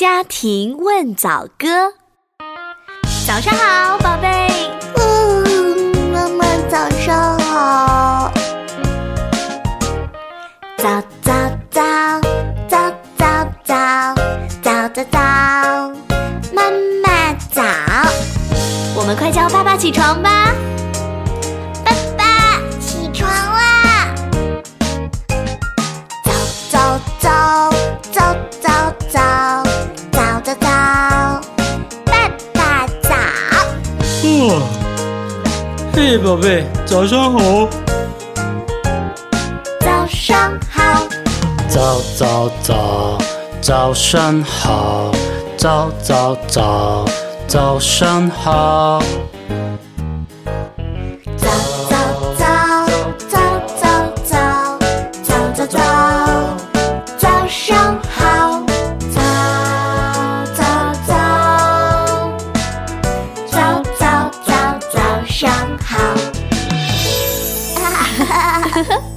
家庭问早歌。早上好，宝贝。嗯，妈妈早上好。早早早早早早早早早，妈妈早。我们快叫爸爸起床吧。哇，嘿，宝贝，早上好。早上好，早早早，早上好，早早早，早上好。哈哈哈哈